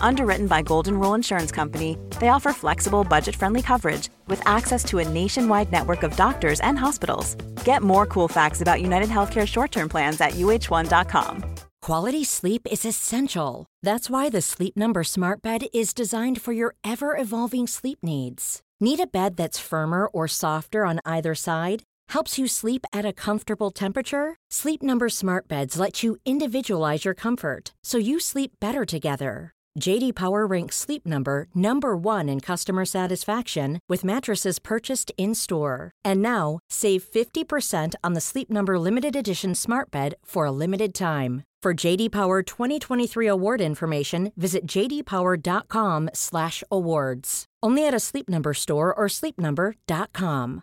Underwritten by Golden Rule Insurance Company, they offer flexible, budget friendly coverage with access to a nationwide network of doctors and hospitals. Get more cool facts about United Healthcare short term plans at uh1.com. Quality sleep is essential. That's why the Sleep Number Smart Bed is designed for your ever evolving sleep needs. Need a bed that's firmer or softer on either side? Helps you sleep at a comfortable temperature? Sleep Number Smart Beds let you individualize your comfort so you sleep better together. JD Power ranks Sleep Number number 1 in customer satisfaction with mattresses purchased in-store. And now, save 50% on the Sleep Number limited edition Smart Bed for a limited time. For JD Power 2023 award information, visit jdpower.com/awards. Only at a Sleep Number store or sleepnumber.com.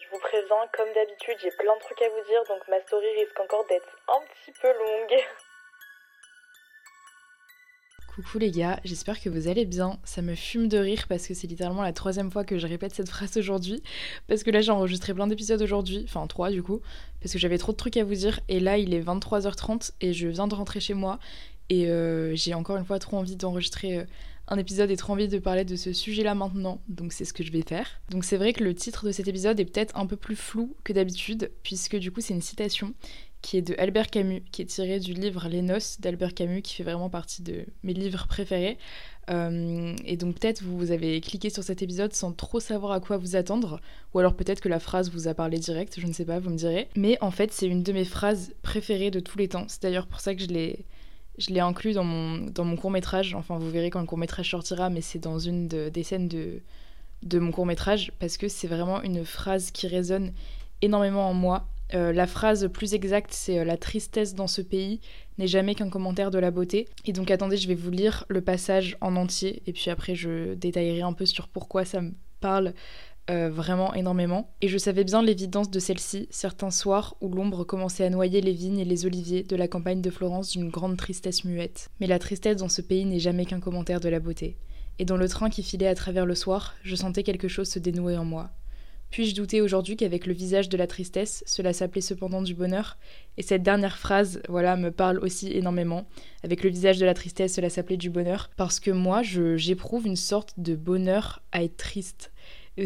Je vous préviens, comme d'habitude, j'ai plein de trucs à vous dire, donc ma story risque encore d'être un petit peu longue. Coucou les gars, j'espère que vous allez bien. Ça me fume de rire parce que c'est littéralement la troisième fois que je répète cette phrase aujourd'hui. Parce que là j'ai enregistré plein d'épisodes aujourd'hui, enfin trois du coup, parce que j'avais trop de trucs à vous dire. Et là il est 23h30 et je viens de rentrer chez moi. Et euh, j'ai encore une fois trop envie d'enregistrer euh, un épisode et trop envie de parler de ce sujet-là maintenant. Donc c'est ce que je vais faire. Donc c'est vrai que le titre de cet épisode est peut-être un peu plus flou que d'habitude, puisque du coup c'est une citation qui est de Albert Camus, qui est tiré du livre Les Noces d'Albert Camus, qui fait vraiment partie de mes livres préférés. Euh, et donc peut-être vous avez cliqué sur cet épisode sans trop savoir à quoi vous attendre, ou alors peut-être que la phrase vous a parlé direct, je ne sais pas, vous me direz. Mais en fait c'est une de mes phrases préférées de tous les temps. C'est d'ailleurs pour ça que je l'ai je l'ai inclus dans mon, dans mon court métrage. Enfin vous verrez quand le court métrage sortira, mais c'est dans une des scènes de, de mon court métrage, parce que c'est vraiment une phrase qui résonne énormément en moi euh, la phrase plus exacte, c'est euh, La tristesse dans ce pays n'est jamais qu'un commentaire de la beauté. Et donc attendez, je vais vous lire le passage en entier, et puis après je détaillerai un peu sur pourquoi ça me parle euh, vraiment énormément. Et je savais bien l'évidence de celle-ci, certains soirs où l'ombre commençait à noyer les vignes et les oliviers de la campagne de Florence d'une grande tristesse muette. Mais la tristesse dans ce pays n'est jamais qu'un commentaire de la beauté. Et dans le train qui filait à travers le soir, je sentais quelque chose se dénouer en moi. Puis-je douter aujourd'hui qu'avec le visage de la tristesse, cela s'appelait cependant du bonheur? Et cette dernière phrase, voilà, me parle aussi énormément. Avec le visage de la tristesse, cela s'appelait du bonheur. Parce que moi, j'éprouve une sorte de bonheur à être triste.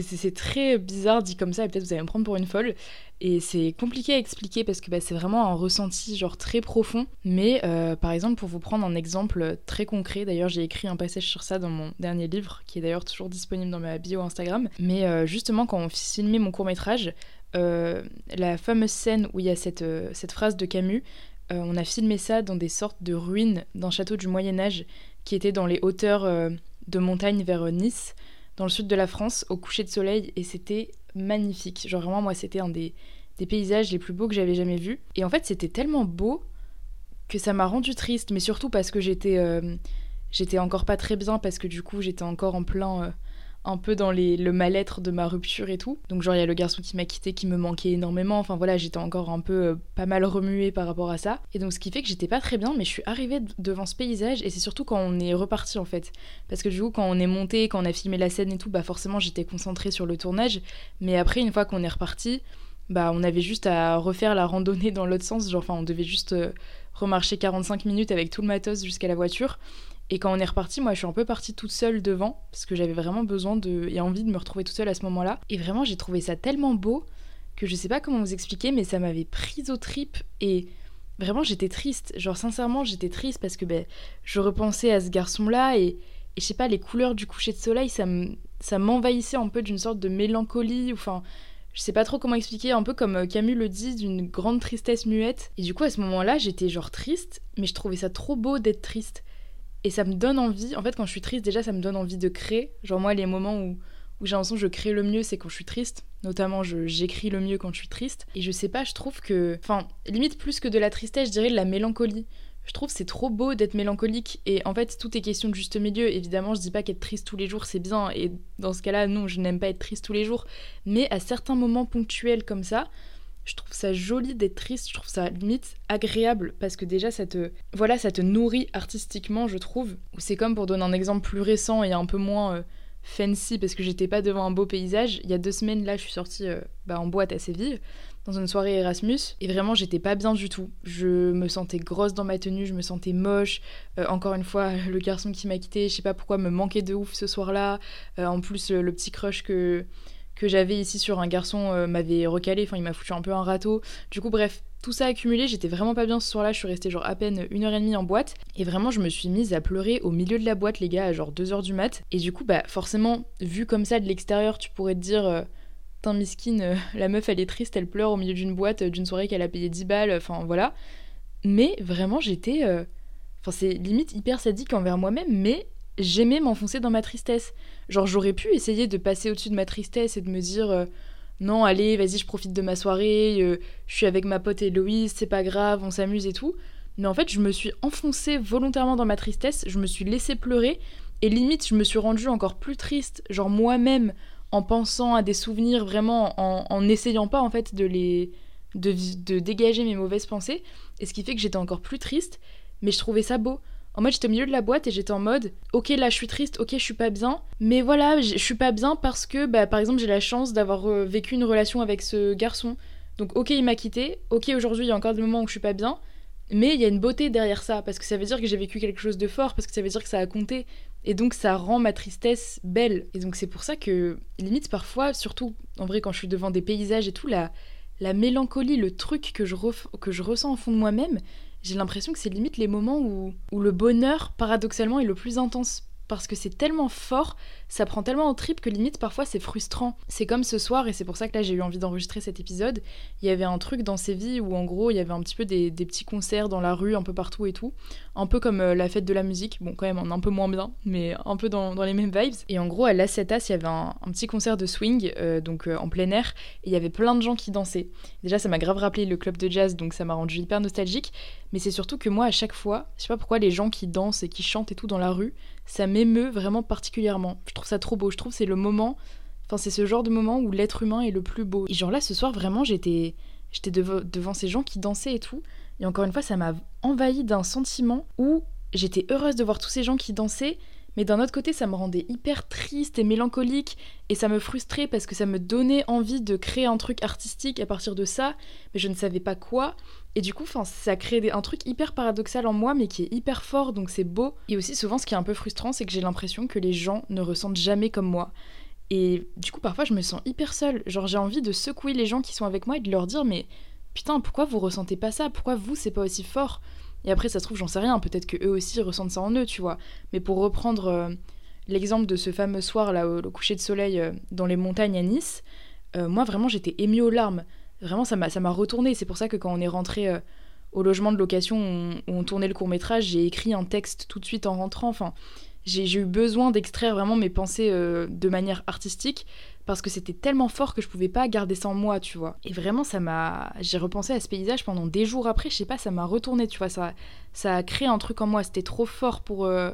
C'est très bizarre dit comme ça, et peut-être vous allez me prendre pour une folle. Et c'est compliqué à expliquer parce que bah, c'est vraiment un ressenti genre très profond. Mais euh, par exemple, pour vous prendre un exemple très concret, d'ailleurs j'ai écrit un passage sur ça dans mon dernier livre, qui est d'ailleurs toujours disponible dans ma bio Instagram. Mais euh, justement, quand on filmait mon court métrage, euh, la fameuse scène où il y a cette, cette phrase de Camus, on a filmé ça dans des sortes de ruines d'un château du Moyen Âge qui était dans les hauteurs de montagne vers Nice dans le sud de la France au coucher de soleil et c'était magnifique. Genre vraiment moi c'était un des, paysages les plus beaux que j'avais jamais vus. Et en fait c'était tellement beau que ça m'a rendu triste, mais surtout parce que j'étais euh, encore pas très bien parce que du coup j'étais encore en plein euh, un peu dans le mal-être de ma rupture et tout. Donc genre il y a le garçon qui m'a quitté qui me manquait énormément. Enfin voilà, j'étais encore un peu euh, pas mal remuée par rapport à ça. Et donc ce qui fait que j'étais pas très bien, mais je suis arrivée devant ce paysage et c'est surtout quand on est reparti en fait. Parce que du coup quand on est monté, quand on a filmé la scène et tout, bah forcément j'étais concentrée sur le tournage. Mais après une fois qu'on est reparti, bah on avait juste à refaire la randonnée dans l'autre sens. Genre enfin on devait juste euh, remarcher 45 minutes avec tout le matos jusqu'à la voiture. Et quand on est reparti, moi je suis un peu partie toute seule devant, parce que j'avais vraiment besoin de, et envie de me retrouver toute seule à ce moment-là. Et vraiment j'ai trouvé ça tellement beau que je sais pas comment vous expliquer, mais ça m'avait prise aux tripes et vraiment j'étais triste. Genre sincèrement j'étais triste parce que ben, je repensais à ce garçon-là et, et je sais pas, les couleurs du coucher de soleil, ça m'envahissait un peu d'une sorte de mélancolie. Enfin, je sais pas trop comment expliquer, un peu comme euh, Camus le dit, d'une grande tristesse muette. Et du coup, à ce moment-là, j'étais genre triste, mais je trouvais ça trop beau d'être triste. Et ça me donne envie, en fait, quand je suis triste, déjà, ça me donne envie de créer. Genre, moi, les moments où, où j'ai l'impression que je crée le mieux, c'est quand je suis triste. Notamment, j'écris le mieux quand je suis triste. Et je sais pas, je trouve que. Enfin, limite plus que de la tristesse, je dirais de la mélancolie. Je trouve c'est trop beau d'être mélancolique et en fait tout est question de juste milieu. Évidemment, je dis pas qu'être triste tous les jours c'est bien et dans ce cas-là, non, je n'aime pas être triste tous les jours. Mais à certains moments ponctuels comme ça, je trouve ça joli d'être triste, je trouve ça limite agréable parce que déjà ça te voilà, ça te nourrit artistiquement, je trouve. C'est comme pour donner un exemple plus récent et un peu moins euh, fancy parce que j'étais pas devant un beau paysage. Il y a deux semaines là, je suis sortie euh, bah, en boîte à Séville dans une soirée Erasmus et vraiment j'étais pas bien du tout. Je me sentais grosse dans ma tenue, je me sentais moche. Euh, encore une fois, le garçon qui m'a quitté, je sais pas pourquoi, me manquait de ouf ce soir-là. Euh, en plus, le petit crush que que j'avais ici sur un garçon euh, m'avait recalé, enfin il m'a foutu un peu un râteau. Du coup bref, tout ça accumulé, j'étais vraiment pas bien ce soir-là, je suis restée genre à peine une heure et demie en boîte, et vraiment je me suis mise à pleurer au milieu de la boîte les gars à genre 2 heures du mat, et du coup bah forcément, vu comme ça de l'extérieur, tu pourrais te dire putain miskine, euh, la meuf elle est triste, elle pleure au milieu d'une boîte, euh, d'une soirée qu'elle a payé 10 balles, enfin voilà. Mais vraiment j'étais... Euh, enfin c'est limite hyper sadique envers moi-même, mais j'aimais m'enfoncer dans ma tristesse. Genre j'aurais pu essayer de passer au-dessus de ma tristesse et de me dire... non, allez, vas-y, je profite de ma soirée, je suis avec ma pote Héloïse, c'est pas grave, on s'amuse et tout. Mais en fait, je me suis enfoncée volontairement dans ma tristesse, je me suis laissée pleurer, et limite, je me suis rendue encore plus triste, genre moi-même, en pensant à des souvenirs, vraiment en n'essayant pas en fait de les de, dégager mes mauvaises pensées. Et ce qui fait que j'étais encore plus triste, mais je trouvais ça beau. En mode, j'étais au milieu de la boîte et j'étais en mode, ok, là je suis triste, ok, je suis pas bien, mais voilà, je suis pas bien parce que, bah, par exemple, j'ai la chance d'avoir euh, vécu une relation avec ce garçon. Donc, ok, il m'a quitté, ok, aujourd'hui il y a encore des moments où je suis pas bien, mais il y a une beauté derrière ça, parce que ça veut dire que j'ai vécu quelque chose de fort, parce que ça veut dire que ça a compté, et donc ça rend ma tristesse belle. Et donc c'est pour ça que, limite parfois, surtout en vrai quand je suis devant des paysages et tout, la, la mélancolie, le truc que je, que je ressens au fond de moi-même, j'ai l'impression que c'est limite les moments où, où le bonheur, paradoxalement, est le plus intense parce que c'est tellement fort, ça prend tellement en trip que limite parfois c'est frustrant. C'est comme ce soir, et c'est pour ça que là j'ai eu envie d'enregistrer cet épisode, il y avait un truc dans Séville où en gros il y avait un petit peu des, petits concerts dans la rue, un peu partout et tout, un peu comme euh, la fête de la musique, bon quand même un peu moins bien, mais un peu dans, les mêmes vibes. Et en gros à l'Acetas il y avait un, petit concert de swing, euh, donc euh, en plein air, et il y avait plein de gens qui dansaient. Déjà ça m'a grave rappelé le club de jazz, donc ça m'a rendu hyper nostalgique, mais c'est surtout que moi à chaque fois, je sais pas pourquoi les gens qui dansent et qui chantent et tout dans la rue, ça m'émeut vraiment particulièrement. Je trouve ça trop beau. Je trouve c'est le moment, enfin c'est ce genre de moment où l'être humain est le plus beau. Et genre là ce soir vraiment j'étais j'étais devant ces gens qui dansaient et tout. Et encore une fois ça m'a envahi d'un sentiment où j'étais heureuse de voir tous ces gens qui dansaient mais d'un autre côté, ça me rendait hyper triste et mélancolique, et ça me frustrait parce que ça me donnait envie de créer un truc artistique à partir de ça, mais je ne savais pas quoi. Et du coup, ça crée un truc hyper paradoxal en moi, mais qui est hyper fort, donc c'est beau. Et aussi, souvent, ce qui est un peu frustrant, c'est que j'ai l'impression que les gens ne ressentent jamais comme moi. Et du coup, parfois, je me sens hyper seule. Genre, j'ai envie de secouer les gens qui sont avec moi et de leur dire, mais putain, pourquoi vous ressentez pas ça? Pourquoi vous, c'est pas aussi fort? Et après, ça se trouve, j'en sais rien, peut-être que eux aussi ressentent ça en eux, tu vois. Mais pour reprendre euh, l'exemple de ce fameux soir, là, au, coucher de soleil euh, dans les montagnes à Nice, euh, moi, vraiment, j'étais émue aux larmes. Vraiment, ça m'a, retourné. C'est pour ça que quand on est rentré au logement de location où on, tournait le court-métrage, j'ai écrit un texte tout de suite en rentrant. Enfin, j'ai eu besoin d'extraire vraiment mes pensées de manière artistique parce que c'était tellement fort que je pouvais pas garder ça en moi, tu vois. Et vraiment, ça m'a. J'ai repensé à ce paysage pendant des jours après, je sais pas, ça m'a retourné, tu vois. Ça, ça a créé un truc en moi, c'était trop fort pour. Euh,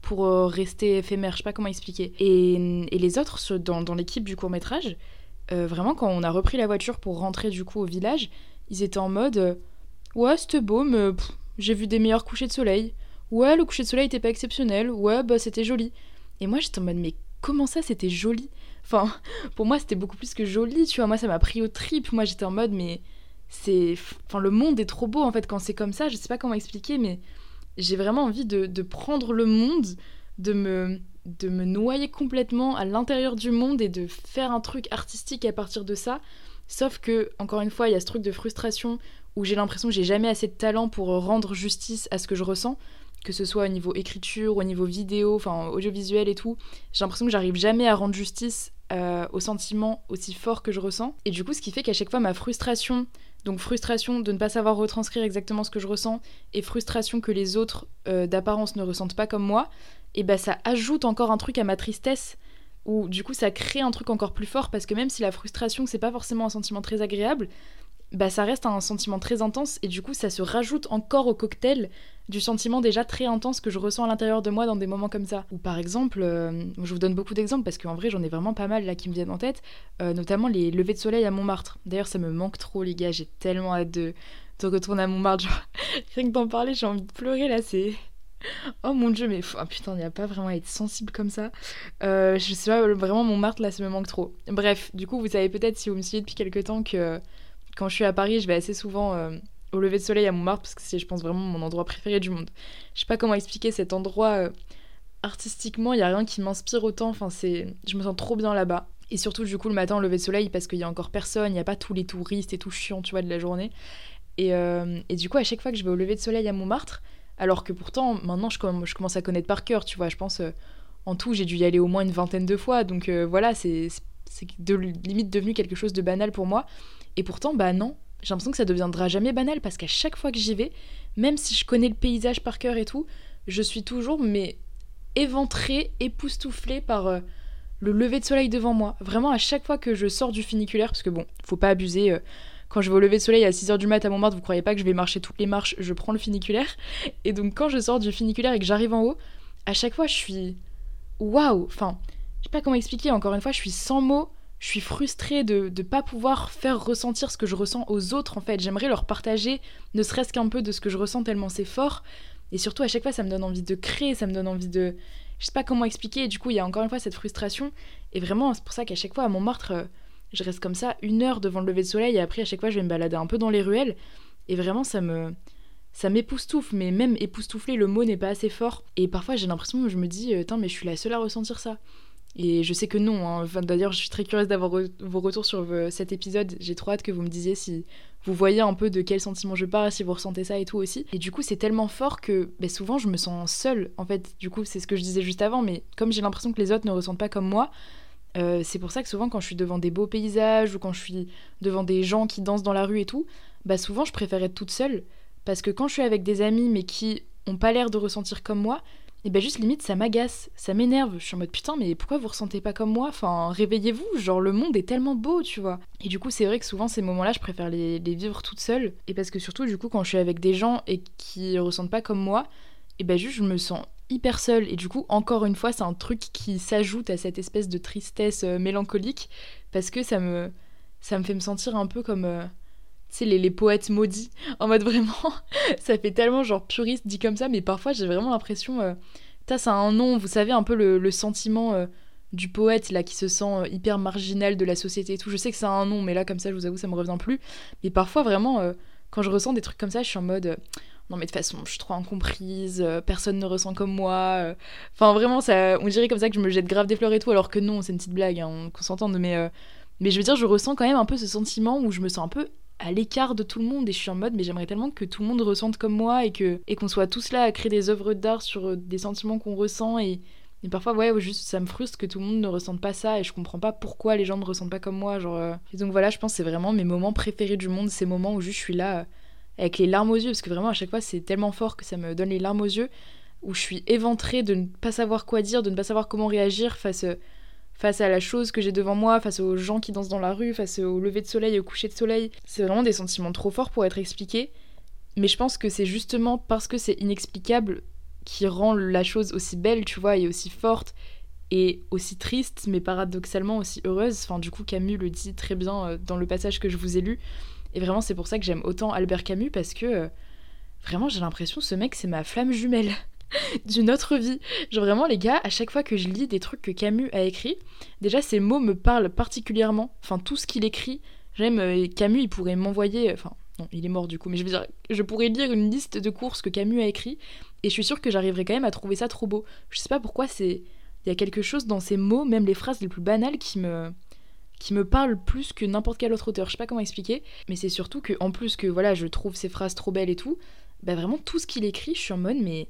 pour euh, rester éphémère, je sais pas comment expliquer. Et, et les autres, dans, dans l'équipe du court métrage, euh, vraiment, quand on a repris la voiture pour rentrer du coup au village, ils étaient en mode Ouais, c'était beau, mais j'ai vu des meilleurs couchers de soleil. Ouais, le coucher de soleil était pas exceptionnel. Ouais, bah c'était joli. Et moi, j'étais en mode Mais comment ça, c'était joli? Enfin, pour moi, c'était beaucoup plus que joli, tu vois. Moi, ça m'a pris au trip. Moi, j'étais en mode, mais c'est. Enfin, le monde est trop beau, en fait, quand c'est comme ça. Je sais pas comment expliquer, mais j'ai vraiment envie de, de, prendre le monde, de me, de me noyer complètement à l'intérieur du monde et de faire un truc artistique à partir de ça. Sauf que, encore une fois, il y a ce truc de frustration où j'ai l'impression que j'ai jamais assez de talent pour rendre justice à ce que je ressens. Que ce soit au niveau écriture, au niveau vidéo, enfin audiovisuel et tout, j'ai l'impression que j'arrive jamais à rendre justice euh, aux sentiments aussi forts que je ressens. Et du coup, ce qui fait qu'à chaque fois, ma frustration, donc frustration de ne pas savoir retranscrire exactement ce que je ressens, et frustration que les autres euh, d'apparence ne ressentent pas comme moi, et ben ça ajoute encore un truc à ma tristesse ou du coup ça crée un truc encore plus fort parce que même si la frustration c'est pas forcément un sentiment très agréable, bah ça reste un sentiment très intense et du coup ça se rajoute encore au cocktail du sentiment déjà très intense que je ressens à l'intérieur de moi dans des moments comme ça. Ou par exemple, euh, je vous donne beaucoup d'exemples parce qu'en vrai j'en ai vraiment pas mal là qui me viennent en tête, euh, notamment les levées de soleil à Montmartre. D'ailleurs ça me manque trop les gars, j'ai tellement hâte de, de retourner à Montmartre. Genre, rien que d'en parler j'ai envie de pleurer là, c'est... Oh mon dieu, mais oh, putain, il n'y a pas vraiment à être sensible comme ça. Euh, je sais pas, vraiment Montmartre là, ça me manque trop. Bref, du coup, vous savez peut-être si vous me suivez depuis quelques temps que quand je suis à Paris, je vais assez souvent euh, au lever de soleil à Montmartre parce que c'est, je pense, vraiment mon endroit préféré du monde. Je sais pas comment expliquer cet endroit. Euh, artistiquement, il y a rien qui m'inspire autant. Enfin, c'est, je me sens trop bien là-bas. Et surtout, du coup, le matin au lever de soleil parce qu'il y a encore personne, il n'y a pas tous les touristes et tout chiant, tu vois, de la journée. Et, et du coup, à chaque fois que je vais au lever de soleil à Montmartre, alors que pourtant, maintenant, je, commence à connaître par cœur, tu vois. Je pense, euh, en tout, j'ai dû y aller au moins une vingtaine de fois. Donc euh, voilà, c'est limite devenu quelque chose de banal pour moi. Et pourtant, bah non, j'ai l'impression que ça deviendra jamais banal parce qu'à chaque fois que j'y vais, même si je connais le paysage par cœur et tout, je suis toujours, mais éventrée, époustouflée par euh, le lever de soleil devant moi. Vraiment, à chaque fois que je sors du funiculaire, parce que bon, faut pas abuser quand je vais au lever de soleil à 6h du mat à Montmartre, vous croyez pas que je vais marcher toutes les marches, je prends le funiculaire. Et donc quand je sors du funiculaire et que j'arrive en haut, à chaque fois je suis waouh, enfin, je sais pas comment expliquer, encore une fois, je suis sans mots, je suis frustrée de ne pas pouvoir faire ressentir ce que je ressens aux autres en fait. J'aimerais leur partager ne serait-ce qu'un peu de ce que je ressens tellement c'est fort. Et surtout à chaque fois ça me donne envie de créer, ça me donne envie de... Je sais pas comment expliquer, et du coup il y a encore une fois cette frustration. Et vraiment c'est pour ça qu'à chaque fois à Montmartre euh, je reste comme ça une heure devant le lever de soleil et après à chaque fois je vais me balader un peu dans les ruelles et vraiment ça me ça m'époustoufle mais même époustoufler le mot n'est pas assez fort et parfois j'ai l'impression que je me dis euh, mais je suis la seule à ressentir ça et je sais que non hein. d'ailleurs je suis très curieuse d'avoir vos retours sur euh, cet épisode. J'ai trop hâte que vous me disiez si vous voyez un peu de quel sentiment je parle si vous ressentez ça et tout aussi. Et du coup c'est tellement fort que ben, souvent je me sens seule en fait. Du coup c'est ce que je disais juste avant mais comme j'ai l'impression que les autres ne ressentent pas comme moi euh, c'est pour ça que souvent quand je suis devant des beaux paysages ou quand je suis devant des gens qui dansent dans la rue et tout, bah souvent je préfère être toute seule. Parce que quand je suis avec des amis mais qui ont pas l'air de ressentir comme moi, et bah juste limite ça m'agace, ça m'énerve. Je suis en mode putain mais pourquoi vous ressentez pas comme moi? Enfin réveillez-vous, genre le monde est tellement beau tu vois. Et du coup c'est vrai que souvent ces moments-là je préfère les, vivre toute seule et parce que surtout du coup quand je suis avec des gens et qui ressentent pas comme moi, et bah juste je me sens hyper seule. Et du coup, encore une fois, c'est un truc qui s'ajoute à cette espèce de tristesse euh, mélancolique parce que ça me, ça me fait me sentir un peu comme. Euh, les, poètes maudits. En mode vraiment, ça fait tellement genre puriste dit comme ça, mais parfois j'ai vraiment l'impression. Euh, ça a un nom, vous savez, un peu le, sentiment euh, du poète là qui se sent hyper marginal de la société et tout. Je sais que ça a un nom, mais là, comme ça, je vous avoue, ça me revient plus. Mais parfois, vraiment, quand je ressens des trucs comme ça, je suis en mode non mais de toute façon je suis trop incomprise, euh, personne ne ressent comme moi. Euh. Enfin vraiment ça, on dirait comme ça que je me jette grave des fleurs et tout alors que non c'est une petite blague, hein, qu'on s'entende mais euh, mais je veux dire je ressens quand même un peu ce sentiment où je me sens un peu à l'écart de tout le monde et je suis en mode mais j'aimerais tellement que tout le monde ressente comme moi et que et qu'on soit tous là à créer des œuvres d'art sur des sentiments qu'on ressent et, et parfois ouais juste ça me frustre que tout le monde ne ressente pas ça et je comprends pas pourquoi les gens ne ressentent pas comme moi genre et donc voilà je pense c'est vraiment mes moments préférés du monde ces moments où juste je suis là avec les larmes aux yeux, parce que vraiment à chaque fois c'est tellement fort que ça me donne les larmes aux yeux, où je suis éventrée de ne pas savoir quoi dire, de ne pas savoir comment réagir face, face à la chose que j'ai devant moi, face aux gens qui dansent dans la rue, face au lever de soleil, au coucher de soleil. C'est vraiment des sentiments trop forts pour être expliqués, mais je pense que c'est justement parce que c'est inexplicable qui rend la chose aussi belle, tu vois, et aussi forte, et aussi triste, mais paradoxalement aussi heureuse. Enfin, du coup, Camus le dit très bien euh, dans le passage que je vous ai lu. Et vraiment, c'est pour ça que j'aime autant Albert Camus parce que euh, vraiment, j'ai l'impression ce mec, c'est ma flamme jumelle d'une autre vie. Genre vraiment, les gars, à chaque fois que je lis des trucs que Camus a écrits, déjà ces mots me parlent particulièrement. Enfin, tout ce qu'il écrit, j'aime. Euh, Camus, il pourrait m'envoyer. Enfin, non, il est mort du coup, mais je veux dire, je pourrais lire une liste de courses que Camus a écrit et je suis sûre que j'arriverai quand même à trouver ça trop beau. Je sais pas pourquoi c'est. Il y a quelque chose dans ces mots, même les phrases les plus banales, qui me qui me parle plus que n'importe quel autre auteur. Je sais pas comment expliquer, mais c'est surtout que en plus que voilà, je trouve ses phrases trop belles et tout, bah vraiment tout ce qu'il écrit, je suis en mode mais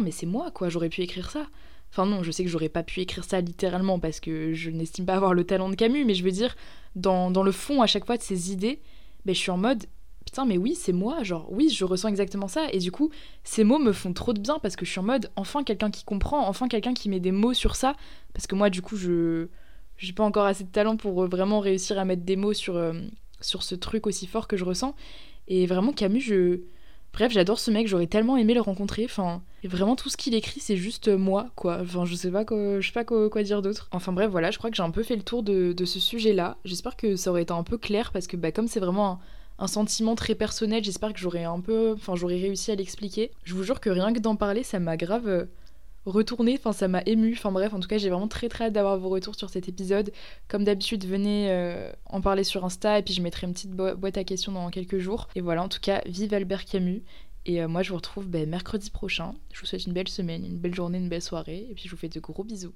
mais c'est moi, quoi, j'aurais pu écrire ça. Enfin non, je sais que j'aurais pas pu écrire ça littéralement parce que je n'estime pas avoir le talent de Camus, mais je veux dire, dans, dans le fond à chaque fois de ces idées, ben, je suis en mode, putain, mais oui, c'est moi, genre, oui, je ressens exactement ça, et du coup, ces mots me font trop de bien parce que je suis en mode, enfin quelqu'un qui comprend, enfin quelqu'un qui met des mots sur ça, parce que moi, du coup, je j'ai pas encore assez de talent pour euh, vraiment réussir à mettre des mots sur, euh, sur ce truc aussi fort que je ressens. Et vraiment, Camus, je. Bref, j'adore ce mec, j'aurais tellement aimé le rencontrer. Enfin, vraiment tout ce qu'il écrit, c'est juste moi, quoi. Enfin, je sais pas quoi, je sais pas quoi, dire d'autre. Enfin bref, voilà, je crois que j'ai un peu fait le tour de, ce sujet-là. J'espère que ça aurait été un peu clair parce que bah, comme c'est vraiment un, sentiment très personnel. J'espère que j'aurais un peu, enfin j'aurais réussi à l'expliquer. Je vous jure que rien que d'en parler, ça m'a grave retourné, enfin ça m'a ému. Enfin bref, en tout cas j'ai vraiment très très hâte d'avoir vos retours sur cet épisode. Comme d'habitude, venez euh, en parler sur Insta et puis je mettrai une petite boîte à questions dans quelques jours. Et voilà, en tout cas, vive Albert Camus. Et euh, moi je vous retrouve ben, mercredi prochain. Je vous souhaite une belle semaine, une belle journée, une belle soirée. Et puis je vous fais de gros bisous.